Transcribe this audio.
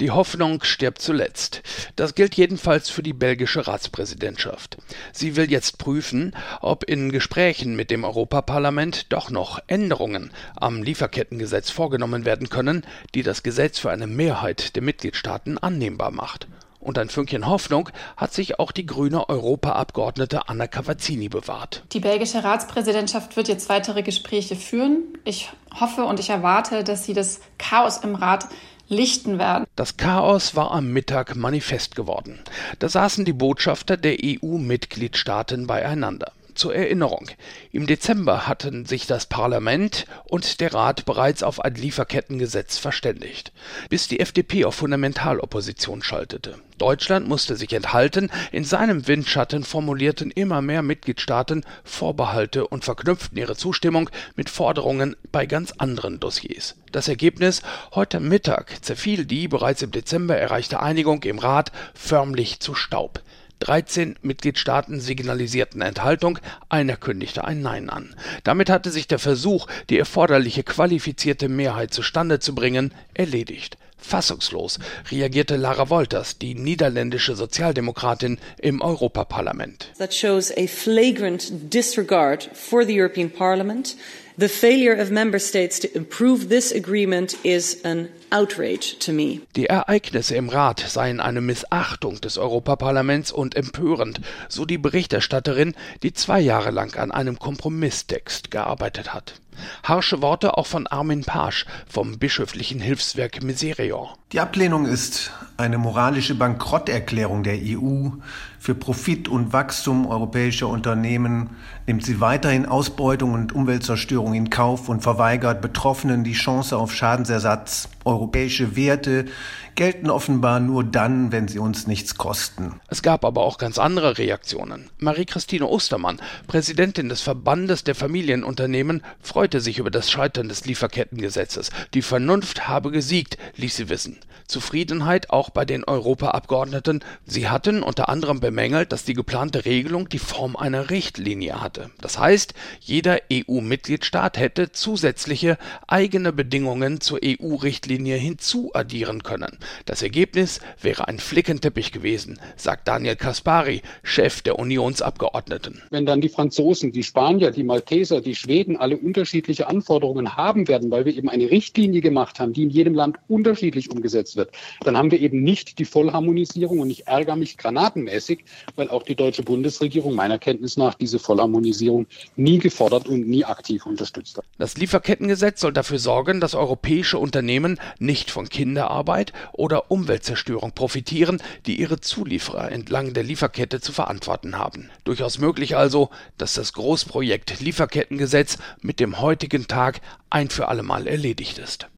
Die Hoffnung stirbt zuletzt. Das gilt jedenfalls für die belgische Ratspräsidentschaft. Sie will jetzt prüfen, ob in Gesprächen mit dem Europaparlament doch noch Änderungen am Lieferkettengesetz vorgenommen werden können, die das Gesetz für eine Mehrheit der Mitgliedstaaten annehmbar macht. Und ein Fünkchen Hoffnung hat sich auch die grüne Europaabgeordnete Anna Cavazzini bewahrt. Die belgische Ratspräsidentschaft wird jetzt weitere Gespräche führen. Ich hoffe und ich erwarte, dass sie das Chaos im Rat lichten werden. Das Chaos war am Mittag manifest geworden. Da saßen die Botschafter der EU-Mitgliedstaaten beieinander. Zur Erinnerung. Im Dezember hatten sich das Parlament und der Rat bereits auf ein Lieferkettengesetz verständigt, bis die FDP auf Fundamentalopposition schaltete. Deutschland musste sich enthalten, in seinem Windschatten formulierten immer mehr Mitgliedstaaten Vorbehalte und verknüpften ihre Zustimmung mit Forderungen bei ganz anderen Dossiers. Das Ergebnis heute Mittag zerfiel die bereits im Dezember erreichte Einigung im Rat förmlich zu Staub. 13 Mitgliedstaaten signalisierten Enthaltung, einer kündigte ein Nein an. Damit hatte sich der Versuch, die erforderliche qualifizierte Mehrheit zustande zu bringen, erledigt. Fassungslos reagierte Lara Wolters, die niederländische Sozialdemokratin im Europaparlament. That shows a flagrant disregard for the European Parliament. The failure of member states to improve this agreement is an outrage to me. Die Ereignisse im Rat seien eine Missachtung des Europaparlaments und empörend, so die Berichterstatterin, die zwei Jahre lang an einem Kompromisstext gearbeitet hat. Harsche Worte auch von Armin Pasch vom bischöflichen Hilfswerk Miserior. Die Ablehnung ist eine moralische Bankrotterklärung der EU. Für Profit und Wachstum europäischer Unternehmen nimmt sie weiterhin Ausbeutung und Umweltzerstörung in Kauf und verweigert Betroffenen die Chance auf Schadensersatz. Europäische Werte gelten offenbar nur dann, wenn sie uns nichts kosten. Es gab aber auch ganz andere Reaktionen. Marie-Christine Ostermann, Präsidentin des Verbandes der Familienunternehmen, freute sich über das Scheitern des Lieferkettengesetzes. Die Vernunft habe gesiegt, ließ sie wissen. Zufriedenheit auch bei den Europaabgeordneten. Sie hatten unter anderem bemängelt, dass die geplante Regelung die Form einer Richtlinie hatte. Das heißt, jeder EU-Mitgliedstaat hätte zusätzliche eigene Bedingungen zur EU-Richtlinie hinzuaddieren können. Das Ergebnis wäre ein Flickenteppich gewesen, sagt Daniel Kaspari, Chef der Unionsabgeordneten. Wenn dann die Franzosen, die Spanier, die Malteser, die Schweden alle unterschiedliche Anforderungen haben werden, weil wir eben eine Richtlinie gemacht haben, die in jedem Land unterschiedlich umgesetzt wird, dann haben wir eben nicht die Vollharmonisierung und ich ärgere mich granatenmäßig, weil auch die deutsche Bundesregierung meiner Kenntnis nach diese Vollharmonisierung nie gefordert und nie aktiv unterstützt hat. Das Lieferkettengesetz soll dafür sorgen, dass europäische Unternehmen nicht von Kinderarbeit oder Umweltzerstörung profitieren, die ihre Zulieferer entlang der Lieferkette zu verantworten haben. Durchaus möglich also, dass das Großprojekt Lieferkettengesetz mit dem heutigen Tag ein für allemal erledigt ist.